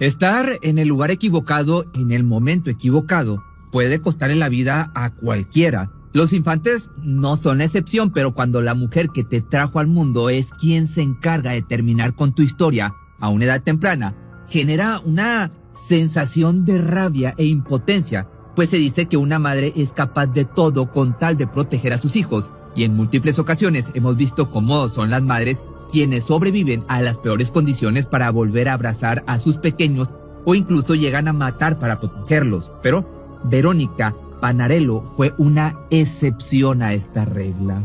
Estar en el lugar equivocado en el momento equivocado puede costarle la vida a cualquiera. Los infantes no son la excepción, pero cuando la mujer que te trajo al mundo es quien se encarga de terminar con tu historia a una edad temprana, genera una sensación de rabia e impotencia, pues se dice que una madre es capaz de todo con tal de proteger a sus hijos, y en múltiples ocasiones hemos visto cómo son las madres quienes sobreviven a las peores condiciones para volver a abrazar a sus pequeños o incluso llegan a matar para protegerlos. Pero Verónica Panarello fue una excepción a esta regla.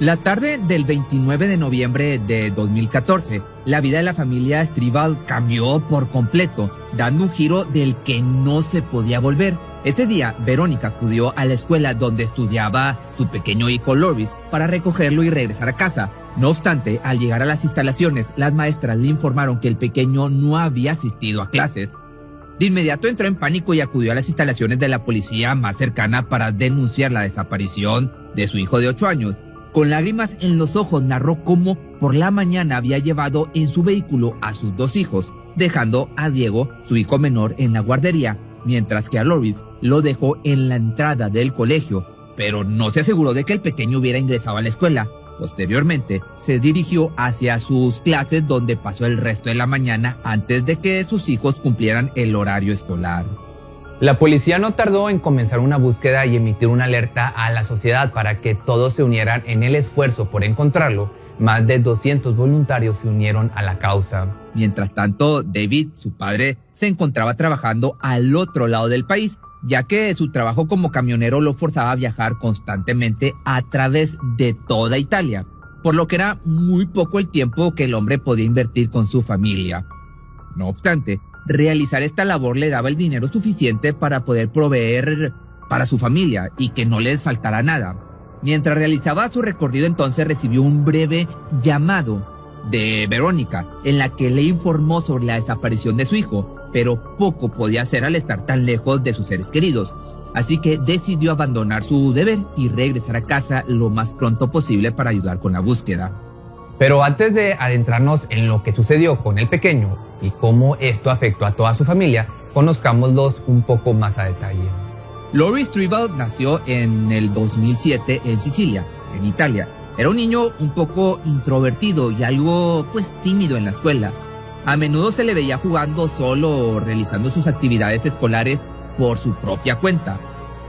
La tarde del 29 de noviembre de 2014, la vida de la familia Estribal cambió por completo, dando un giro del que no se podía volver. Ese día, Verónica acudió a la escuela donde estudiaba su pequeño hijo Loris para recogerlo y regresar a casa. No obstante, al llegar a las instalaciones, las maestras le informaron que el pequeño no había asistido a clases. De inmediato entró en pánico y acudió a las instalaciones de la policía más cercana para denunciar la desaparición de su hijo de 8 años. Con lágrimas en los ojos narró cómo por la mañana había llevado en su vehículo a sus dos hijos, dejando a Diego, su hijo menor, en la guardería, mientras que a Loris lo dejó en la entrada del colegio, pero no se aseguró de que el pequeño hubiera ingresado a la escuela. Posteriormente, se dirigió hacia sus clases donde pasó el resto de la mañana antes de que sus hijos cumplieran el horario escolar. La policía no tardó en comenzar una búsqueda y emitir una alerta a la sociedad para que todos se unieran en el esfuerzo por encontrarlo. Más de 200 voluntarios se unieron a la causa. Mientras tanto, David, su padre, se encontraba trabajando al otro lado del país, ya que su trabajo como camionero lo forzaba a viajar constantemente a través de toda Italia, por lo que era muy poco el tiempo que el hombre podía invertir con su familia. No obstante, realizar esta labor le daba el dinero suficiente para poder proveer para su familia y que no les faltara nada. Mientras realizaba su recorrido entonces recibió un breve llamado de Verónica en la que le informó sobre la desaparición de su hijo, pero poco podía hacer al estar tan lejos de sus seres queridos. Así que decidió abandonar su deber y regresar a casa lo más pronto posible para ayudar con la búsqueda. Pero antes de adentrarnos en lo que sucedió con el pequeño y cómo esto afectó a toda su familia, conozcámoslos un poco más a detalle. Laurie Stribald nació en el 2007 en Sicilia, en Italia. Era un niño un poco introvertido y algo pues tímido en la escuela. A menudo se le veía jugando solo o realizando sus actividades escolares por su propia cuenta.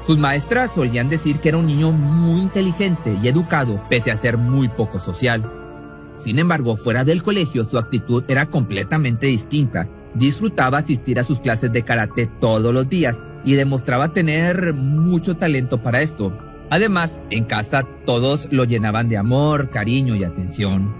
Sus maestras solían decir que era un niño muy inteligente y educado, pese a ser muy poco social. Sin embargo, fuera del colegio su actitud era completamente distinta. Disfrutaba asistir a sus clases de karate todos los días y demostraba tener mucho talento para esto. Además, en casa todos lo llenaban de amor, cariño y atención.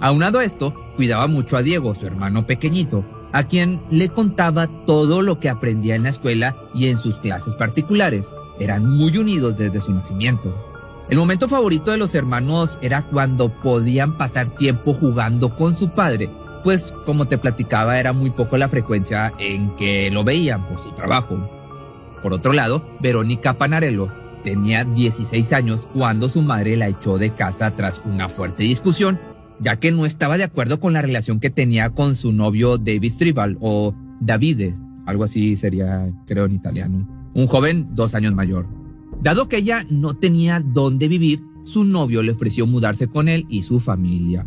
Aunado a esto, cuidaba mucho a Diego, su hermano pequeñito, a quien le contaba todo lo que aprendía en la escuela y en sus clases particulares. Eran muy unidos desde su nacimiento. El momento favorito de los hermanos era cuando podían pasar tiempo jugando con su padre, pues como te platicaba era muy poco la frecuencia en que lo veían por su trabajo. Por otro lado, Verónica Panarello tenía 16 años cuando su madre la echó de casa tras una fuerte discusión, ya que no estaba de acuerdo con la relación que tenía con su novio David Stribal o Davide, algo así sería creo en italiano, un joven dos años mayor. Dado que ella no tenía dónde vivir, su novio le ofreció mudarse con él y su familia.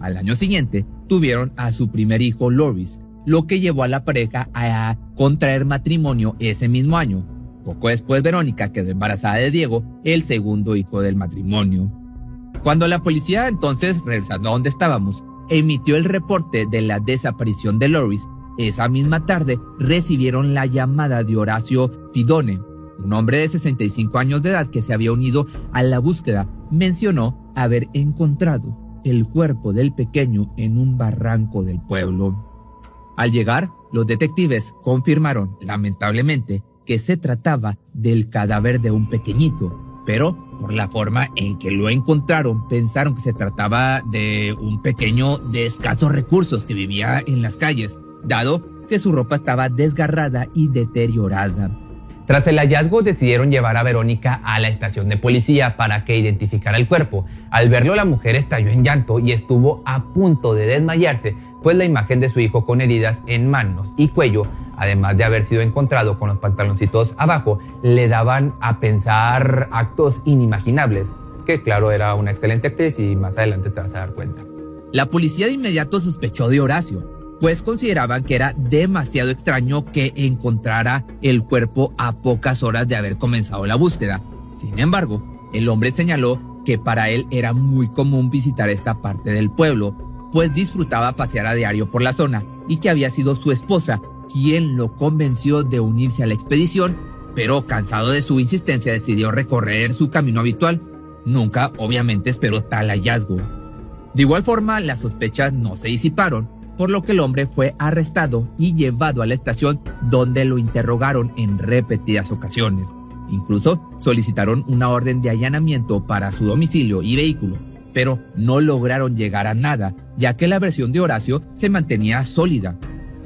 Al año siguiente, tuvieron a su primer hijo Loris, lo que llevó a la pareja a contraer matrimonio ese mismo año. Poco después, Verónica quedó embarazada de Diego, el segundo hijo del matrimonio. Cuando la policía entonces, regresando a donde estábamos, emitió el reporte de la desaparición de Loris, esa misma tarde recibieron la llamada de Horacio Fidone, un hombre de 65 años de edad que se había unido a la búsqueda, mencionó haber encontrado el cuerpo del pequeño en un barranco del pueblo. Al llegar, los detectives confirmaron, lamentablemente, que se trataba del cadáver de un pequeñito, pero por la forma en que lo encontraron pensaron que se trataba de un pequeño de escasos recursos que vivía en las calles, dado que su ropa estaba desgarrada y deteriorada. Tras el hallazgo decidieron llevar a Verónica a la estación de policía para que identificara el cuerpo. Al verlo la mujer estalló en llanto y estuvo a punto de desmayarse, pues la imagen de su hijo con heridas en manos y cuello, además de haber sido encontrado con los pantaloncitos abajo, le daban a pensar actos inimaginables, que claro era una excelente actriz y más adelante te vas a dar cuenta. La policía de inmediato sospechó de Horacio, pues consideraban que era demasiado extraño que encontrara el cuerpo a pocas horas de haber comenzado la búsqueda. Sin embargo, el hombre señaló que para él era muy común visitar esta parte del pueblo, pues disfrutaba pasear a diario por la zona y que había sido su esposa quien lo convenció de unirse a la expedición, pero cansado de su insistencia decidió recorrer su camino habitual. Nunca, obviamente, esperó tal hallazgo. De igual forma, las sospechas no se disiparon por lo que el hombre fue arrestado y llevado a la estación donde lo interrogaron en repetidas ocasiones. Incluso solicitaron una orden de allanamiento para su domicilio y vehículo, pero no lograron llegar a nada, ya que la versión de Horacio se mantenía sólida.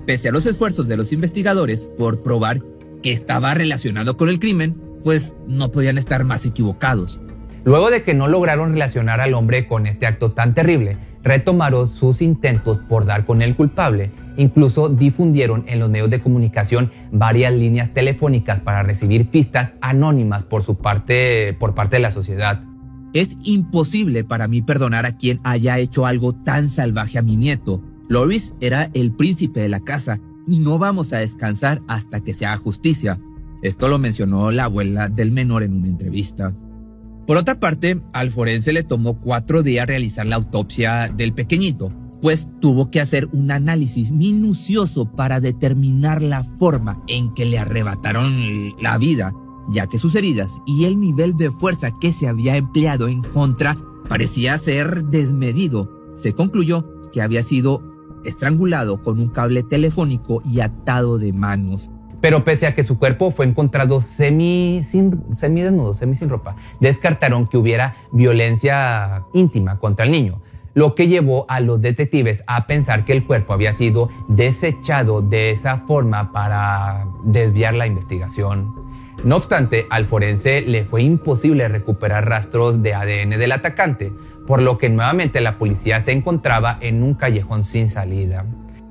Pese a los esfuerzos de los investigadores por probar que estaba relacionado con el crimen, pues no podían estar más equivocados. Luego de que no lograron relacionar al hombre con este acto tan terrible, retomaron sus intentos por dar con el culpable. Incluso difundieron en los medios de comunicación varias líneas telefónicas para recibir pistas anónimas por su parte, por parte de la sociedad. Es imposible para mí perdonar a quien haya hecho algo tan salvaje a mi nieto. Loris era el príncipe de la casa y no vamos a descansar hasta que se haga justicia. Esto lo mencionó la abuela del menor en una entrevista. Por otra parte, al forense le tomó cuatro días realizar la autopsia del pequeñito, pues tuvo que hacer un análisis minucioso para determinar la forma en que le arrebataron la vida, ya que sus heridas y el nivel de fuerza que se había empleado en contra parecía ser desmedido. Se concluyó que había sido estrangulado con un cable telefónico y atado de manos. Pero pese a que su cuerpo fue encontrado semi, sin, semi desnudo, semi sin ropa, descartaron que hubiera violencia íntima contra el niño, lo que llevó a los detectives a pensar que el cuerpo había sido desechado de esa forma para desviar la investigación. No obstante, al forense le fue imposible recuperar rastros de ADN del atacante, por lo que nuevamente la policía se encontraba en un callejón sin salida.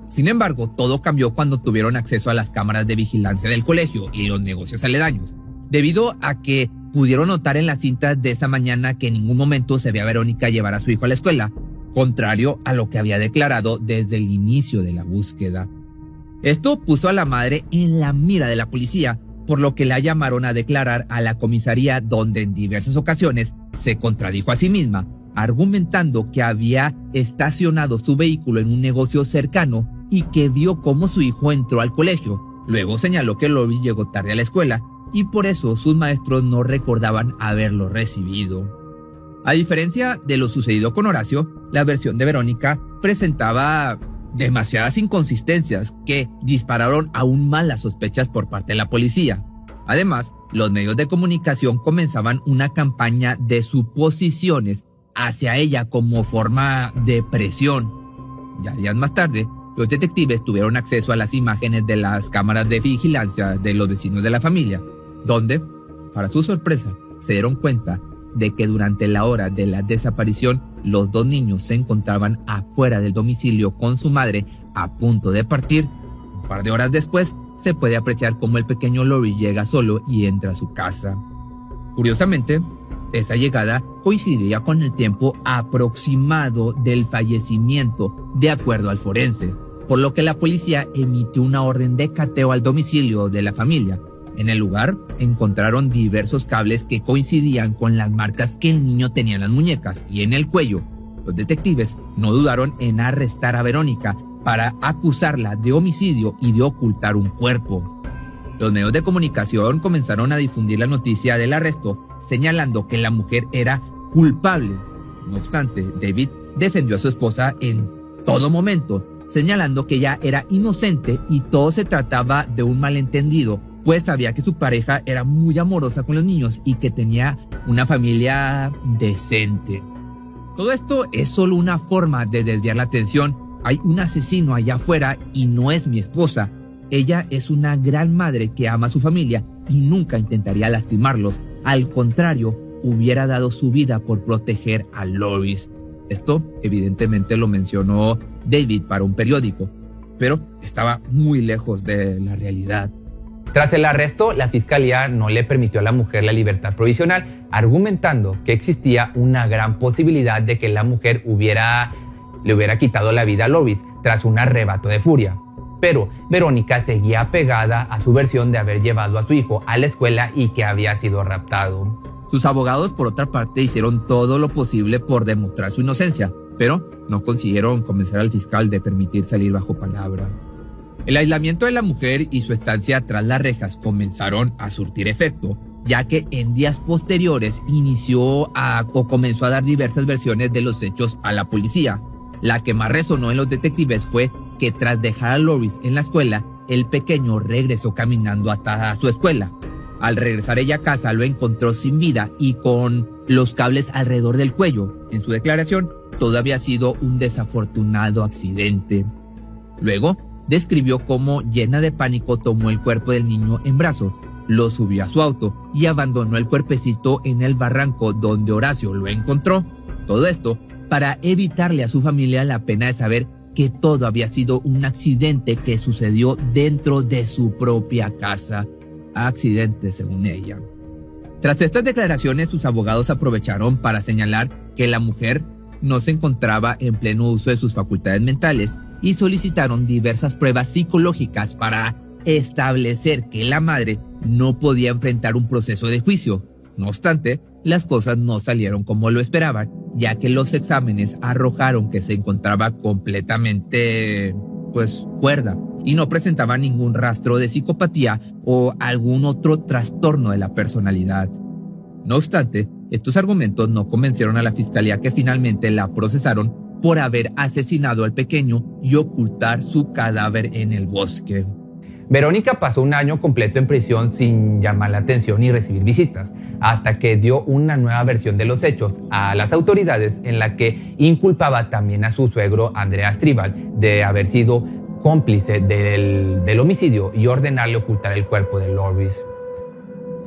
Sin embargo, todo cambió cuando tuvieron acceso a las cámaras de vigilancia del colegio y los negocios aledaños, debido a que pudieron notar en las cintas de esa mañana que en ningún momento se veía a Verónica llevar a su hijo a la escuela, contrario a lo que había declarado desde el inicio de la búsqueda. Esto puso a la madre en la mira de la policía, por lo que la llamaron a declarar a la comisaría donde en diversas ocasiones se contradijo a sí misma, argumentando que había estacionado su vehículo en un negocio cercano y que vio cómo su hijo entró al colegio. Luego señaló que Lori llegó tarde a la escuela y por eso sus maestros no recordaban haberlo recibido. A diferencia de lo sucedido con Horacio, la versión de Verónica presentaba demasiadas inconsistencias que dispararon aún más las sospechas por parte de la policía. Además, los medios de comunicación comenzaban una campaña de suposiciones hacia ella como forma de presión. Ya días más tarde, los detectives tuvieron acceso a las imágenes de las cámaras de vigilancia de los vecinos de la familia, donde, para su sorpresa, se dieron cuenta de que durante la hora de la desaparición los dos niños se encontraban afuera del domicilio con su madre a punto de partir. Un par de horas después se puede apreciar cómo el pequeño Lori llega solo y entra a su casa. Curiosamente, esa llegada coincidía con el tiempo aproximado del fallecimiento, de acuerdo al forense por lo que la policía emitió una orden de cateo al domicilio de la familia. En el lugar encontraron diversos cables que coincidían con las marcas que el niño tenía en las muñecas y en el cuello. Los detectives no dudaron en arrestar a Verónica para acusarla de homicidio y de ocultar un cuerpo. Los medios de comunicación comenzaron a difundir la noticia del arresto, señalando que la mujer era culpable. No obstante, David defendió a su esposa en todo momento, señalando que ella era inocente y todo se trataba de un malentendido, pues sabía que su pareja era muy amorosa con los niños y que tenía una familia decente. Todo esto es solo una forma de desviar la atención. Hay un asesino allá afuera y no es mi esposa. Ella es una gran madre que ama a su familia y nunca intentaría lastimarlos. Al contrario, hubiera dado su vida por proteger a Loris. Esto evidentemente lo mencionó David para un periódico, pero estaba muy lejos de la realidad. Tras el arresto, la fiscalía no le permitió a la mujer la libertad provisional, argumentando que existía una gran posibilidad de que la mujer hubiera, le hubiera quitado la vida a Loris tras un arrebato de furia. Pero Verónica seguía pegada a su versión de haber llevado a su hijo a la escuela y que había sido raptado. Sus abogados, por otra parte, hicieron todo lo posible por demostrar su inocencia, pero no consiguieron convencer al fiscal de permitir salir bajo palabra. El aislamiento de la mujer y su estancia tras las rejas comenzaron a surtir efecto, ya que en días posteriores inició a, o comenzó a dar diversas versiones de los hechos a la policía. La que más resonó en los detectives fue que tras dejar a Loris en la escuela, el pequeño regresó caminando hasta su escuela. Al regresar ella a casa lo encontró sin vida y con los cables alrededor del cuello. En su declaración, todo había sido un desafortunado accidente. Luego, describió cómo, llena de pánico, tomó el cuerpo del niño en brazos, lo subió a su auto y abandonó el cuerpecito en el barranco donde Horacio lo encontró. Todo esto para evitarle a su familia la pena de saber que todo había sido un accidente que sucedió dentro de su propia casa accidente, según ella. Tras estas declaraciones, sus abogados aprovecharon para señalar que la mujer no se encontraba en pleno uso de sus facultades mentales y solicitaron diversas pruebas psicológicas para establecer que la madre no podía enfrentar un proceso de juicio. No obstante, las cosas no salieron como lo esperaban, ya que los exámenes arrojaron que se encontraba completamente, pues, cuerda y no presentaba ningún rastro de psicopatía o algún otro trastorno de la personalidad. No obstante, estos argumentos no convencieron a la fiscalía que finalmente la procesaron por haber asesinado al pequeño y ocultar su cadáver en el bosque. Verónica pasó un año completo en prisión sin llamar la atención ni recibir visitas, hasta que dio una nueva versión de los hechos a las autoridades en la que inculpaba también a su suegro Andrea Stribal de haber sido cómplice del, homicidio y ordenarle ocultar el cuerpo de Loris.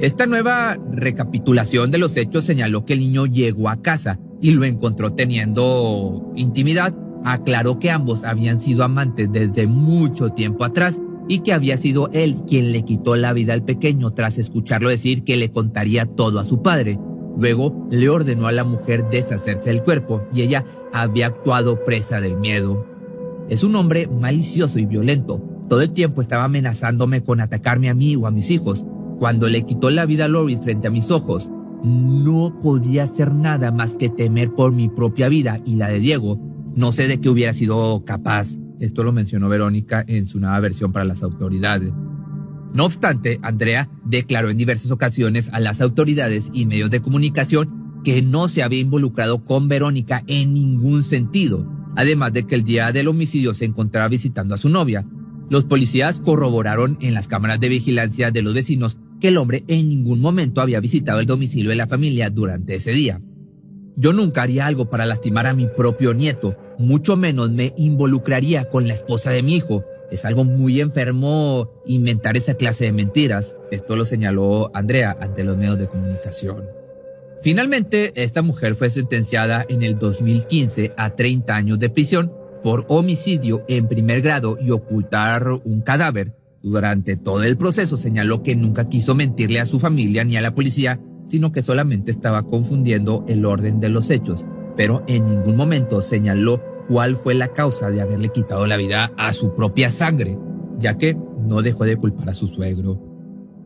Esta nueva recapitulación de los hechos señaló que el niño llegó a casa y lo encontró teniendo intimidad. Aclaró que ambos habían sido amantes desde mucho tiempo atrás y que había sido él quien le quitó la vida al pequeño tras escucharlo decir que le contaría todo a su padre. Luego le ordenó a la mujer deshacerse del cuerpo y ella había actuado presa del miedo. Es un hombre malicioso y violento. Todo el tiempo estaba amenazándome con atacarme a mí o a mis hijos. Cuando le quitó la vida a Loris frente a mis ojos, no podía hacer nada más que temer por mi propia vida y la de Diego. No sé de qué hubiera sido capaz. Esto lo mencionó Verónica en su nueva versión para las autoridades. No obstante, Andrea declaró en diversas ocasiones a las autoridades y medios de comunicación que no se había involucrado con Verónica en ningún sentido además de que el día del homicidio se encontraba visitando a su novia. Los policías corroboraron en las cámaras de vigilancia de los vecinos que el hombre en ningún momento había visitado el domicilio de la familia durante ese día. Yo nunca haría algo para lastimar a mi propio nieto, mucho menos me involucraría con la esposa de mi hijo. Es algo muy enfermo inventar esa clase de mentiras. Esto lo señaló Andrea ante los medios de comunicación. Finalmente, esta mujer fue sentenciada en el 2015 a 30 años de prisión por homicidio en primer grado y ocultar un cadáver. Durante todo el proceso señaló que nunca quiso mentirle a su familia ni a la policía, sino que solamente estaba confundiendo el orden de los hechos, pero en ningún momento señaló cuál fue la causa de haberle quitado la vida a su propia sangre, ya que no dejó de culpar a su suegro.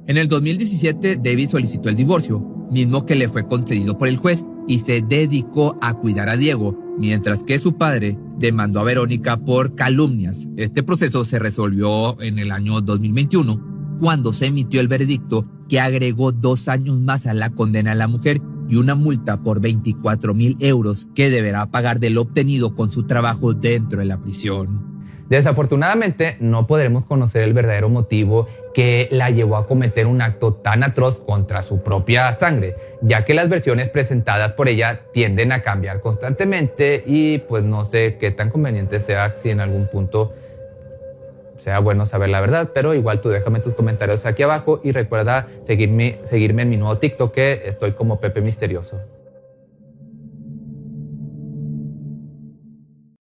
En el 2017, David solicitó el divorcio, mismo que le fue concedido por el juez, y se dedicó a cuidar a Diego, mientras que su padre demandó a Verónica por calumnias. Este proceso se resolvió en el año 2021. cuando se emitió el veredicto que agregó dos años más a la condena a la mujer y una multa por 24 mil euros que deberá pagar de lo obtenido con su trabajo dentro de la prisión. Desafortunadamente no podremos conocer el verdadero motivo que la llevó a cometer un acto tan atroz contra su propia sangre, ya que las versiones presentadas por ella tienden a cambiar constantemente y pues no sé qué tan conveniente sea si en algún punto sea bueno saber la verdad, pero igual tú déjame tus comentarios aquí abajo y recuerda seguirme, seguirme en mi nuevo TikTok que estoy como Pepe Misterioso.